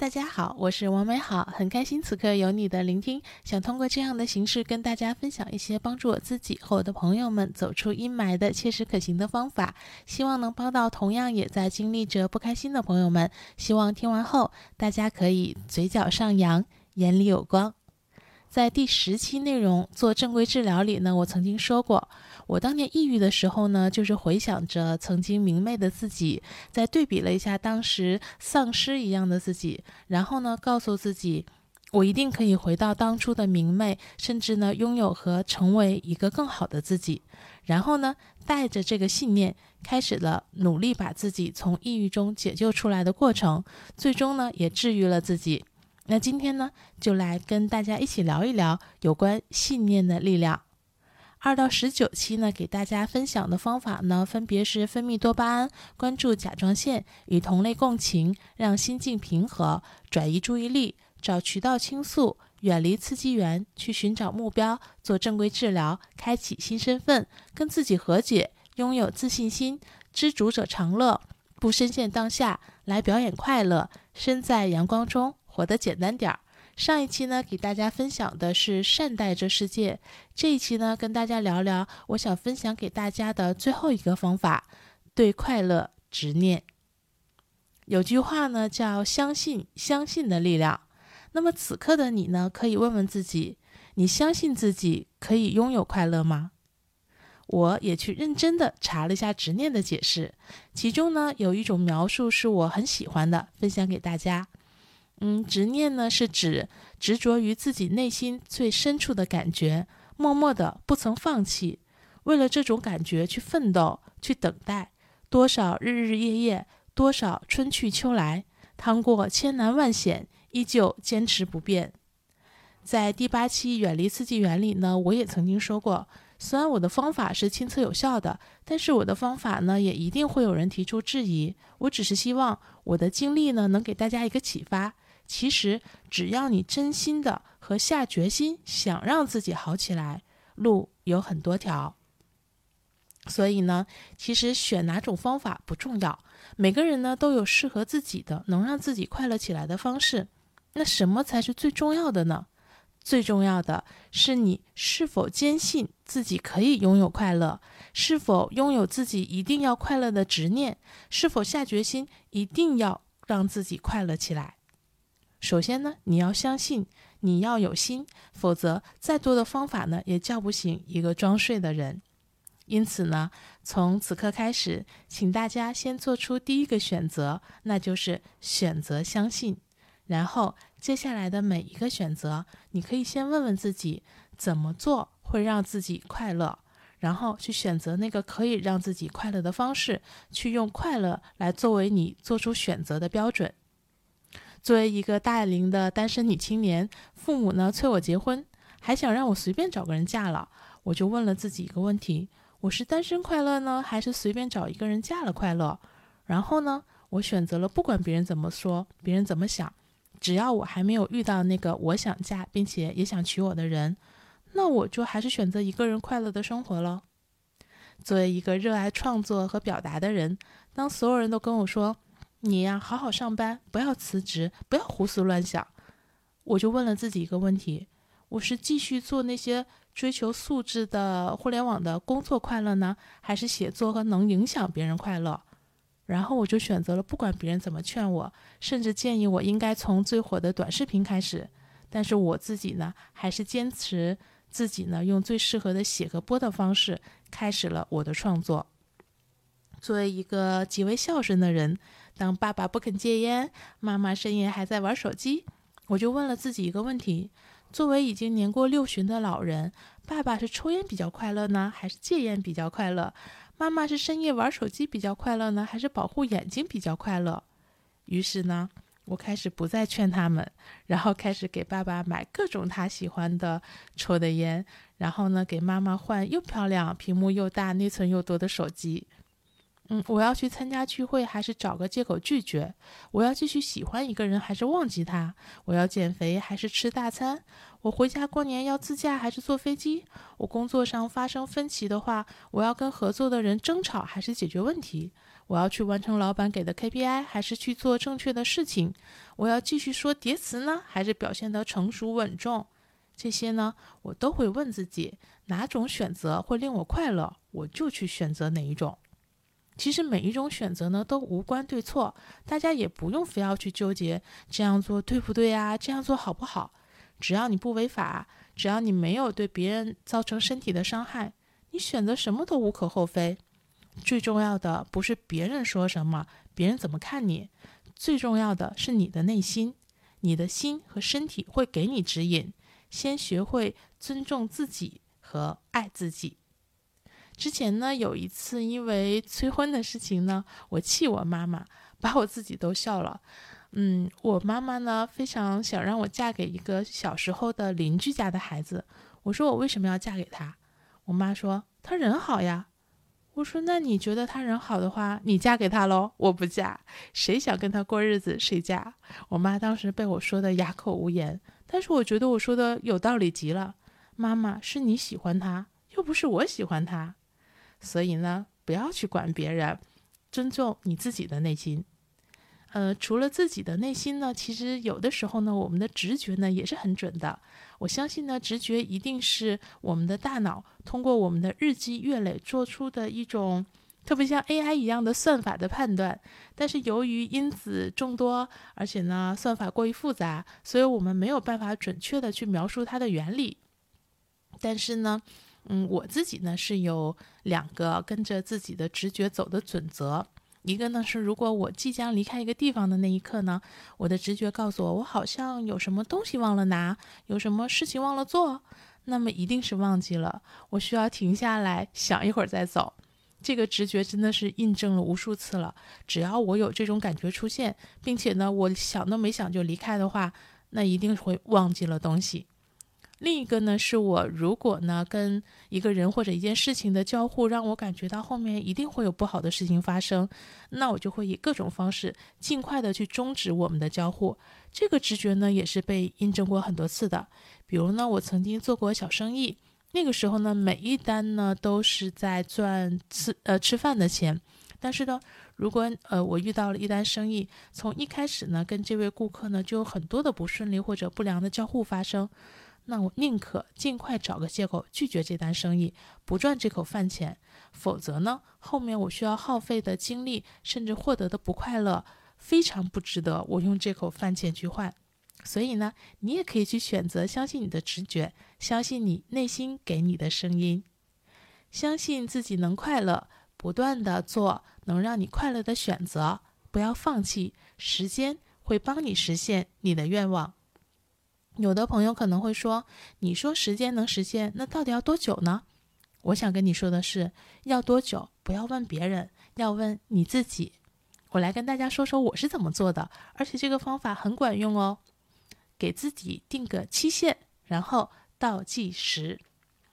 大家好，我是王美好，很开心此刻有你的聆听。想通过这样的形式跟大家分享一些帮助我自己和我的朋友们走出阴霾的切实可行的方法，希望能帮到同样也在经历着不开心的朋友们。希望听完后大家可以嘴角上扬，眼里有光。在第十期内容做正规治疗里呢，我曾经说过，我当年抑郁的时候呢，就是回想着曾经明媚的自己，再对比了一下当时丧尸一样的自己，然后呢，告诉自己，我一定可以回到当初的明媚，甚至呢，拥有和成为一个更好的自己。然后呢，带着这个信念，开始了努力把自己从抑郁中解救出来的过程，最终呢，也治愈了自己。那今天呢，就来跟大家一起聊一聊有关信念的力量。二到十九期呢，给大家分享的方法呢，分别是分泌多巴胺、关注甲状腺、与同类共情、让心境平和、转移注意力、找渠道倾诉、远离刺激源、去寻找目标、做正规治疗、开启新身份、跟自己和解、拥有自信心、知足者常乐、不深陷当下、来表演快乐、身在阳光中。活得简单点儿。上一期呢，给大家分享的是善待这世界。这一期呢，跟大家聊聊，我想分享给大家的最后一个方法：对快乐执念。有句话呢，叫“相信相信的力量”。那么此刻的你呢，可以问问自己：你相信自己可以拥有快乐吗？我也去认真的查了一下执念的解释，其中呢，有一种描述是我很喜欢的，分享给大家。嗯，执念呢是指执着于自己内心最深处的感觉，默默的不曾放弃，为了这种感觉去奋斗，去等待，多少日日夜夜，多少春去秋来，趟过千难万险，依旧坚持不变。在第八期远离刺激原理呢，我也曾经说过，虽然我的方法是亲测有效的，但是我的方法呢，也一定会有人提出质疑。我只是希望我的经历呢，能给大家一个启发。其实，只要你真心的和下决心想让自己好起来，路有很多条。所以呢，其实选哪种方法不重要，每个人呢都有适合自己的、能让自己快乐起来的方式。那什么才是最重要的呢？最重要的是你是否坚信自己可以拥有快乐，是否拥有自己一定要快乐的执念，是否下决心一定要让自己快乐起来。首先呢，你要相信，你要有心，否则再多的方法呢，也叫不醒一个装睡的人。因此呢，从此刻开始，请大家先做出第一个选择，那就是选择相信。然后接下来的每一个选择，你可以先问问自己，怎么做会让自己快乐，然后去选择那个可以让自己快乐的方式，去用快乐来作为你做出选择的标准。作为一个大龄的单身女青年，父母呢催我结婚，还想让我随便找个人嫁了。我就问了自己一个问题：我是单身快乐呢，还是随便找一个人嫁了快乐？然后呢，我选择了不管别人怎么说，别人怎么想，只要我还没有遇到那个我想嫁并且也想娶我的人，那我就还是选择一个人快乐的生活了。作为一个热爱创作和表达的人，当所有人都跟我说，你呀，好好上班，不要辞职，不要胡思乱想。我就问了自己一个问题：我是继续做那些追求素质的互联网的工作快乐呢，还是写作和能影响别人快乐？然后我就选择了，不管别人怎么劝我，甚至建议我应该从最火的短视频开始，但是我自己呢，还是坚持自己呢，用最适合的写和播的方式，开始了我的创作。作为一个极为孝顺的人。当爸爸不肯戒烟，妈妈深夜还在玩手机，我就问了自己一个问题：作为已经年过六旬的老人，爸爸是抽烟比较快乐呢，还是戒烟比较快乐？妈妈是深夜玩手机比较快乐呢，还是保护眼睛比较快乐？于是呢，我开始不再劝他们，然后开始给爸爸买各种他喜欢的抽的烟，然后呢，给妈妈换又漂亮、屏幕又大、内存又多的手机。嗯，我要去参加聚会，还是找个借口拒绝？我要继续喜欢一个人，还是忘记他？我要减肥，还是吃大餐？我回家过年要自驾，还是坐飞机？我工作上发生分歧的话，我要跟合作的人争吵，还是解决问题？我要去完成老板给的 KPI，还是去做正确的事情？我要继续说叠词呢，还是表现得成熟稳重？这些呢，我都会问自己，哪种选择会令我快乐，我就去选择哪一种。其实每一种选择呢，都无关对错，大家也不用非要去纠结这样做对不对呀，这样做好不好？只要你不违法，只要你没有对别人造成身体的伤害，你选择什么都无可厚非。最重要的不是别人说什么，别人怎么看你，最重要的是你的内心，你的心和身体会给你指引。先学会尊重自己和爱自己。之前呢，有一次因为催婚的事情呢，我气我妈妈，把我自己都笑了。嗯，我妈妈呢非常想让我嫁给一个小时候的邻居家的孩子。我说我为什么要嫁给他？我妈说他人好呀。我说那你觉得他人好的话，你嫁给他喽？我不嫁，谁想跟他过日子谁嫁。我妈当时被我说的哑口无言。但是我觉得我说的有道理极了，妈妈是你喜欢他，又不是我喜欢他，所以呢，不要去管别人，尊重你自己的内心。呃，除了自己的内心呢，其实有的时候呢，我们的直觉呢也是很准的。我相信呢，直觉一定是我们的大脑通过我们的日积月累做出的一种。特别像 AI 一样的算法的判断，但是由于因子众多，而且呢算法过于复杂，所以我们没有办法准确的去描述它的原理。但是呢，嗯，我自己呢是有两个跟着自己的直觉走的准则。一个呢是，如果我即将离开一个地方的那一刻呢，我的直觉告诉我，我好像有什么东西忘了拿，有什么事情忘了做，那么一定是忘记了，我需要停下来想一会儿再走。这个直觉真的是印证了无数次了。只要我有这种感觉出现，并且呢，我想都没想就离开的话，那一定会忘记了东西。另一个呢，是我如果呢跟一个人或者一件事情的交互，让我感觉到后面一定会有不好的事情发生，那我就会以各种方式尽快的去终止我们的交互。这个直觉呢，也是被印证过很多次的。比如呢，我曾经做过小生意。那个时候呢，每一单呢都是在赚吃呃吃饭的钱，但是呢，如果呃我遇到了一单生意，从一开始呢跟这位顾客呢就有很多的不顺利或者不良的交互发生，那我宁可尽快找个借口拒绝这单生意，不赚这口饭钱，否则呢后面我需要耗费的精力甚至获得的不快乐，非常不值得我用这口饭钱去换。所以呢，你也可以去选择相信你的直觉，相信你内心给你的声音，相信自己能快乐，不断的做能让你快乐的选择，不要放弃，时间会帮你实现你的愿望。有的朋友可能会说，你说时间能实现，那到底要多久呢？我想跟你说的是，要多久不要问别人，要问你自己。我来跟大家说说我是怎么做的，而且这个方法很管用哦。给自己定个期限，然后倒计时。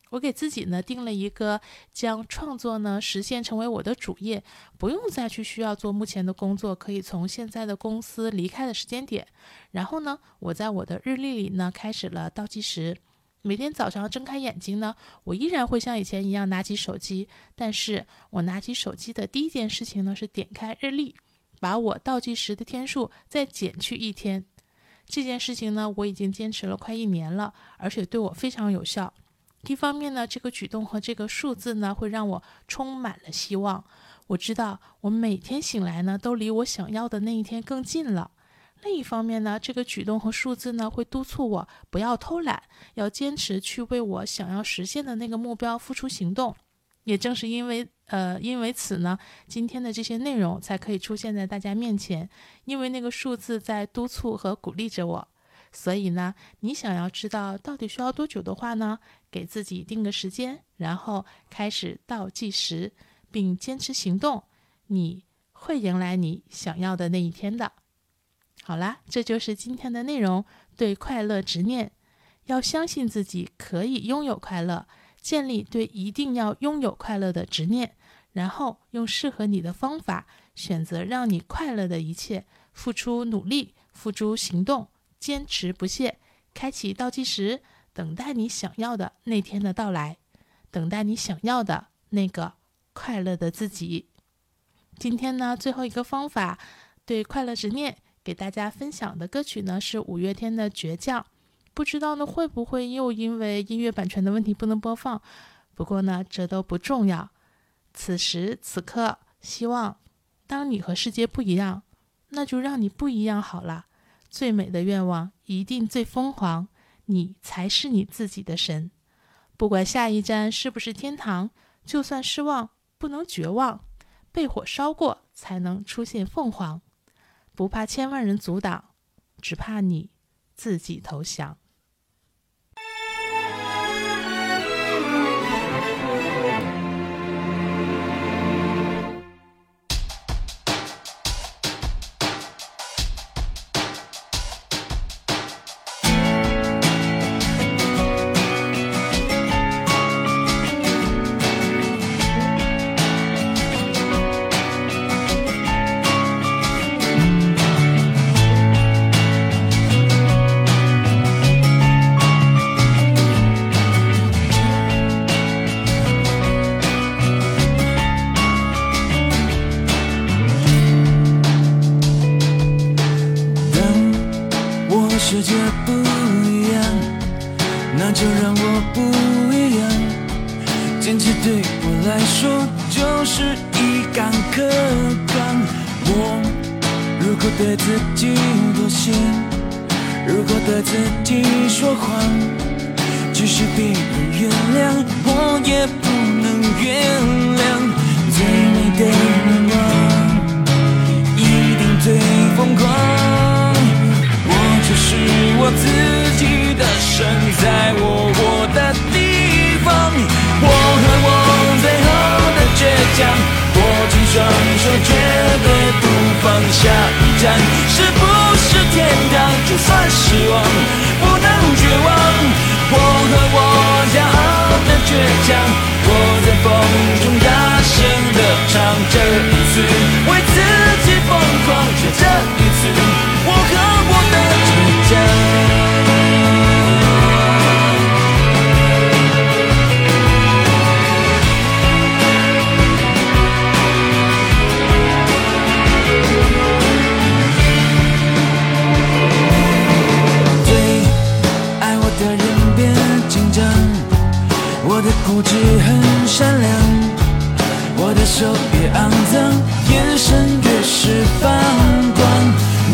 我给自己呢定了一个将创作呢实现成为我的主业，不用再去需要做目前的工作，可以从现在的公司离开的时间点。然后呢，我在我的日历里呢开始了倒计时。每天早上睁开眼睛呢，我依然会像以前一样拿起手机，但是我拿起手机的第一件事情呢是点开日历，把我倒计时的天数再减去一天。这件事情呢，我已经坚持了快一年了，而且对我非常有效。一方面呢，这个举动和这个数字呢，会让我充满了希望。我知道我每天醒来呢，都离我想要的那一天更近了。另一方面呢，这个举动和数字呢，会督促我不要偷懒，要坚持去为我想要实现的那个目标付出行动。也正是因为，呃，因为此呢，今天的这些内容才可以出现在大家面前。因为那个数字在督促和鼓励着我，所以呢，你想要知道到底需要多久的话呢，给自己定个时间，然后开始倒计时，并坚持行动，你会迎来你想要的那一天的。好啦，这就是今天的内容。对快乐执念，要相信自己可以拥有快乐。建立对一定要拥有快乐的执念，然后用适合你的方法选择让你快乐的一切，付出努力，付诸行动，坚持不懈，开启倒计时，等待你想要的那天的到来，等待你想要的那个快乐的自己。今天呢，最后一个方法对快乐执念给大家分享的歌曲呢是五月天的《倔强》，不知道呢会不会又因为音乐版权的问题不能播放？不过呢，这都不重要。此时此刻，希望当你和世界不一样，那就让你不一样好了。最美的愿望一定最疯狂，你才是你自己的神。不管下一站是不是天堂，就算失望，不能绝望。被火烧过，才能出现凤凰。不怕千万人阻挡，只怕你自己投降。世界不一样，那就让我不一样。坚持对我来说就是一杆可杆。我如果对自己妥协，如果对自己说谎，即使别人原谅，我也不能原谅。最美。倔强我在风中我的固执很善良我的手越肮脏眼神越是发光。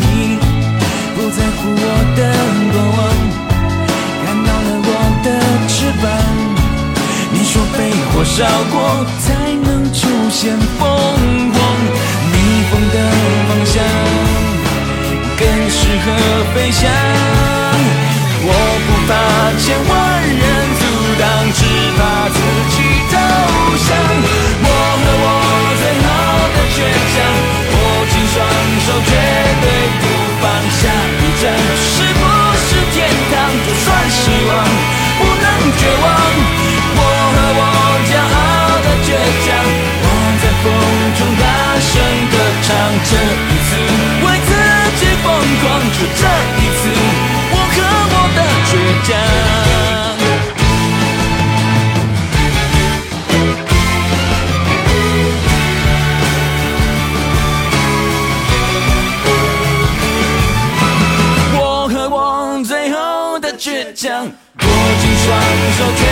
你不在乎我的过往看到了我的翅膀。你说被火烧过才能出现凤凰逆风的方向更适合飞翔。我不怕前方绝望，我和我骄傲的倔强，我在风中大声歌唱，这一次为自己疯狂，就这一次，我和我的倔强。双手，绝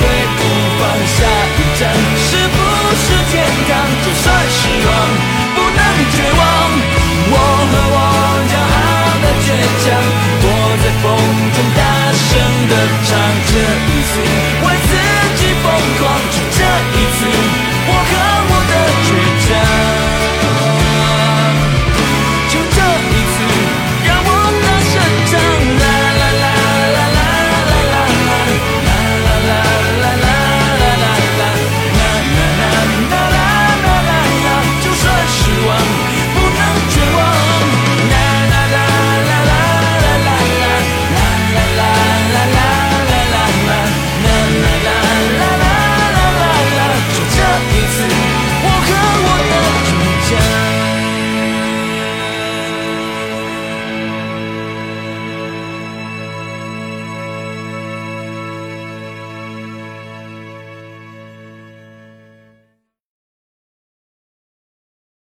对不放下一站。是不是天堂？就算失望。不能绝望，我和我骄傲的倔强。